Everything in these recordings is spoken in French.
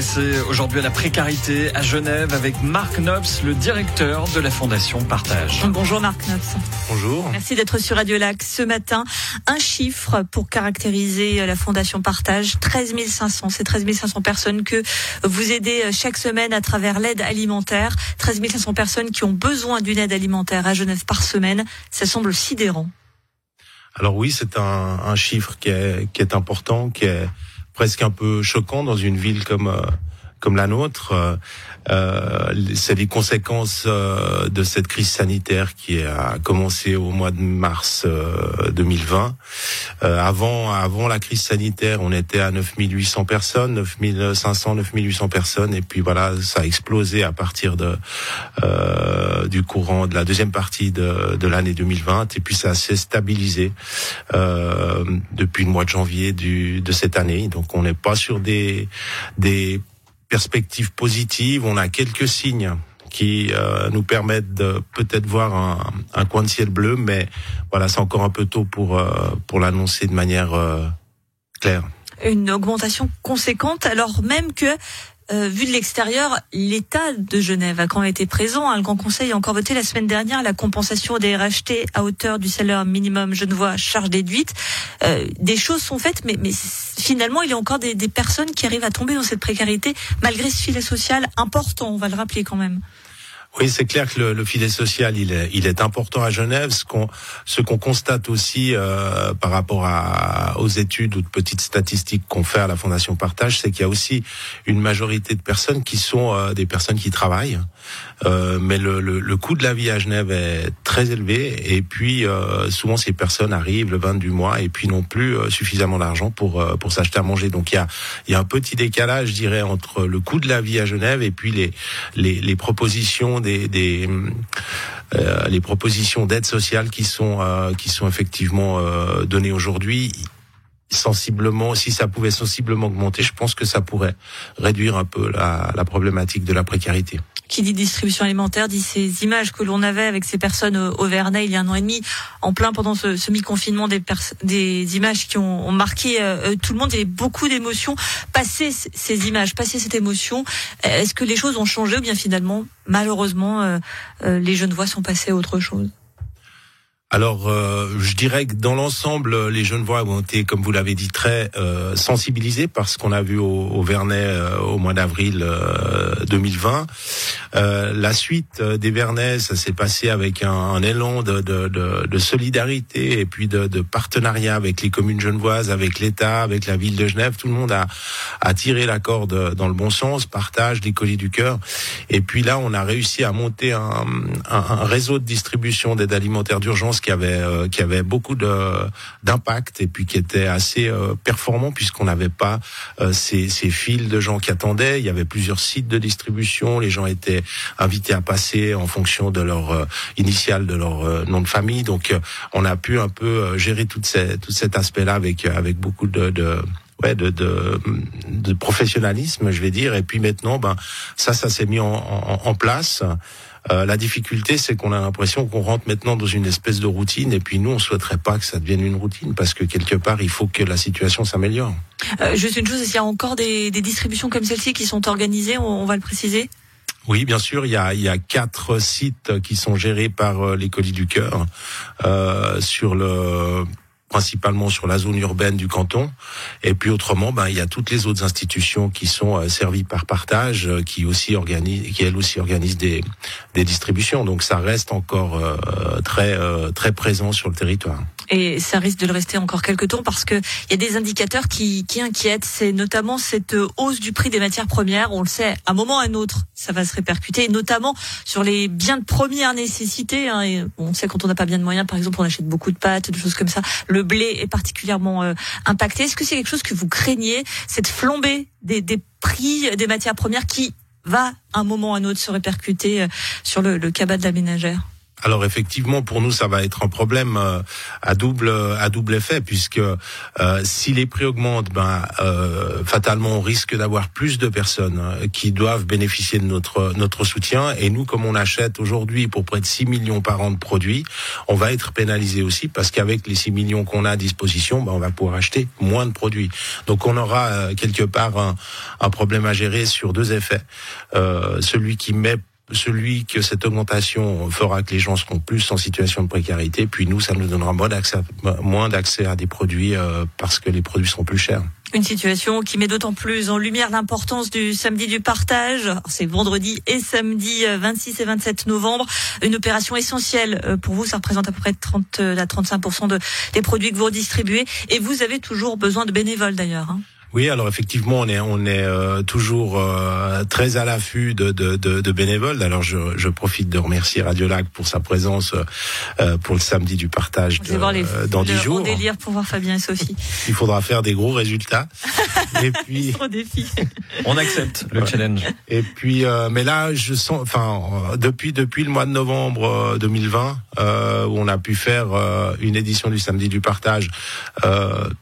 s'intéresser aujourd'hui à la précarité à Genève avec Marc Nobs, le directeur de la Fondation Partage. Bonjour Marc Nobs. Bonjour. Merci d'être sur Radio Lac ce matin. Un chiffre pour caractériser la Fondation Partage, 13 500. C'est 13 500 personnes que vous aidez chaque semaine à travers l'aide alimentaire. 13 500 personnes qui ont besoin d'une aide alimentaire à Genève par semaine. Ça semble sidérant. Alors oui, c'est un, un, chiffre qui est, qui est important, qui est presque un peu choquant dans une ville comme euh, comme la nôtre. Euh, euh, c'est les conséquences euh, de cette crise sanitaire qui a commencé au mois de mars 2020. avant, avant la crise sanitaire, on était à 9800 personnes, 9500, 9800 personnes, et puis voilà, ça a explosé à partir de du courant de la deuxième partie de, de l'année 2020, et puis ça s'est stabilisé depuis le mois de janvier du, de cette année. Donc on n'est pas sur des des perspectives positives. On a quelques signes qui euh, nous permettent de peut-être voir un, un, coin de ciel bleu, mais voilà, c'est encore un peu tôt pour euh, pour l'annoncer de manière euh, claire. Une augmentation conséquente, alors même que euh, vu de l'extérieur, l'État de Genève a quand même été présent. Hein. Le Grand Conseil a encore voté la semaine dernière la compensation des RHT à hauteur du salaire minimum genevois charge déduite. Euh, des choses sont faites, mais, finalement, il y a encore des, personnes qui arrivent à tomber dans cette précarité malgré ce filet social important, on va le rappeler quand même. Oui, c'est clair que le, le, filet social, il est, il est important à Genève. Ce qu'on, ce qu'on constate aussi euh, par rapport à, aux études ou de petites statistiques qu'on fait à la Fondation Partage, c'est qu'il y a aussi une majorité de personnes qui sont euh, des personnes qui travaillent, euh, mais le, le, le, coût de la vie à Genève est très élevé. Et puis euh, souvent, ces personnes arrivent le 20 du mois et puis n'ont plus euh, suffisamment d'argent pour euh, pour s'acheter à manger. Donc il y a, il y a un petit décalage, je dirais, entre le coût de la vie à Genève et puis les, les, les propositions des, euh, les propositions d'aide sociale qui sont euh, effectivement euh, données aujourd'hui. Sensiblement, si ça pouvait sensiblement augmenter, je pense que ça pourrait réduire un peu la problématique de la précarité qui dit distribution alimentaire dit ces images que l'on avait avec ces personnes au, au, Vernet il y a un an et demi, en plein pendant ce, ce mi-confinement, des, des images qui ont, marqué euh, tout le monde. Il y avait beaucoup d'émotions. Passer ces images, passer cette émotion, est-ce que les choses ont changé ou bien finalement, malheureusement, euh, euh, les jeunes voix sont passées à autre chose? Alors, euh, je dirais que dans l'ensemble, les jeunes ont été, comme vous l'avez dit, très euh, sensibilisés par ce qu'on a vu au, au Vernet euh, au mois d'avril 2020. la suite des Vernets, ça s'est passé avec un, élan de, de, de, solidarité et puis de, partenariat avec les communes genevoises, avec l'État, avec la ville de Genève. Tout le monde a, a tiré la corde dans le bon sens, partage des colis du cœur. Et puis là, on a réussi à monter un, un, un réseau de distribution d'aide alimentaire d'urgence qui avait euh, qui avait beaucoup de d'impact et puis qui était assez euh, performant puisqu'on n'avait pas euh, ces, ces files de gens qui attendaient. Il y avait plusieurs sites de distribution. Les gens étaient invités à passer en fonction de leur initiale, de leur nom de famille. Donc, on a pu un peu gérer tout, ces, tout cet aspect-là avec avec beaucoup de, de de, de, de, professionnalisme, je vais dire. Et puis maintenant, ben ça, ça s'est mis en, en, en place. Euh, la difficulté, c'est qu'on a l'impression qu'on rentre maintenant dans une espèce de routine, et puis nous, on souhaiterait pas que ça devienne une routine, parce que quelque part, il faut que la situation s'améliore. Euh, juste une chose, qu'il y a encore des, des distributions comme celle-ci qui sont organisées on, on va le préciser? Oui, bien sûr, il y a, il y a quatre sites qui sont gérés par euh, les colis du cœur euh, sur le principalement sur la zone urbaine du canton. Et puis autrement, ben, il y a toutes les autres institutions qui sont euh, servies par partage, euh, qui aussi organisent, qui elles aussi organisent des, des distributions. Donc ça reste encore euh, très très présent sur le territoire. Et ça risque de le rester encore quelques temps parce que il y a des indicateurs qui, qui inquiètent. C'est notamment cette hausse du prix des matières premières. On le sait, à un moment ou à un autre, ça va se répercuter, notamment sur les biens de première nécessité. Hein. Et on sait quand on n'a pas bien de moyens, par exemple, on achète beaucoup de pâtes, des choses comme ça. Le blé est particulièrement euh, impacté. Est-ce que c'est quelque chose que vous craignez, cette flambée des, prix des matières premières qui va, à un moment ou à un autre, se répercuter sur le, le cabas de la ménagère? Alors effectivement, pour nous, ça va être un problème euh, à double à double effet, puisque euh, si les prix augmentent, ben euh, fatalement on risque d'avoir plus de personnes qui doivent bénéficier de notre notre soutien. Et nous, comme on achète aujourd'hui pour près de 6 millions par an de produits, on va être pénalisé aussi parce qu'avec les 6 millions qu'on a à disposition, ben, on va pouvoir acheter moins de produits. Donc on aura quelque part un, un, problème à gérer sur deux effets. celui qui met celui que cette augmentation fera que les gens seront plus en situation de précarité, puis nous, ça nous donnera moins d'accès, à des produits euh, parce que les produits seront plus chers. Une situation qui met d'autant plus en lumière l'importance du samedi du partage. C'est vendredi et samedi 26 euh, et 27 novembre. Une opération essentielle euh, pour vous. Ça représente à peu près 30 à 35 de, des produits que vous redistribuez. Et vous avez toujours besoin de bénévoles d'ailleurs. Hein. Oui, alors effectivement, on est on est euh, toujours euh, très à l'affût de, de, de, de, bénévoles. Alors je, je profite de remercier Radio Lac pour sa présence euh, pour le samedi du partage de, les, dans dix jours. délire pour voir Fabien et Sophie. Il faudra faire des gros résultats. et puis défi. on accepte le challenge. Et puis, mais là, je sens, enfin, depuis depuis le mois de novembre 2020, où on a pu faire une édition du samedi du partage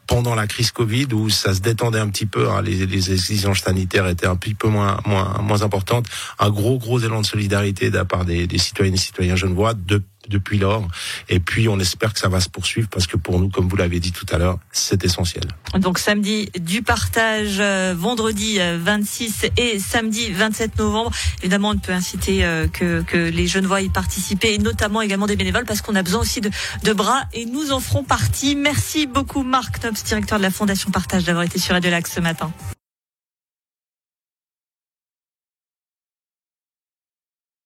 pendant la crise Covid, où ça se détendait un petit peu, hein, les, les, exigences sanitaires étaient un petit peu moins, moins, moins importantes. Un gros, gros élan de solidarité de la part des, des citoyennes et citoyens genevois de depuis lors. Et puis, on espère que ça va se poursuivre parce que pour nous, comme vous l'avez dit tout à l'heure, c'est essentiel. Donc, samedi du partage, euh, vendredi 26 euh, et samedi 27 novembre. Évidemment, on ne peut inciter euh, que, que les jeunes voient y participer et notamment également des bénévoles parce qu'on a besoin aussi de, de bras et nous en ferons partie. Merci beaucoup, Marc Knops, directeur de la Fondation Partage, d'avoir été sur Radio Lac ce matin.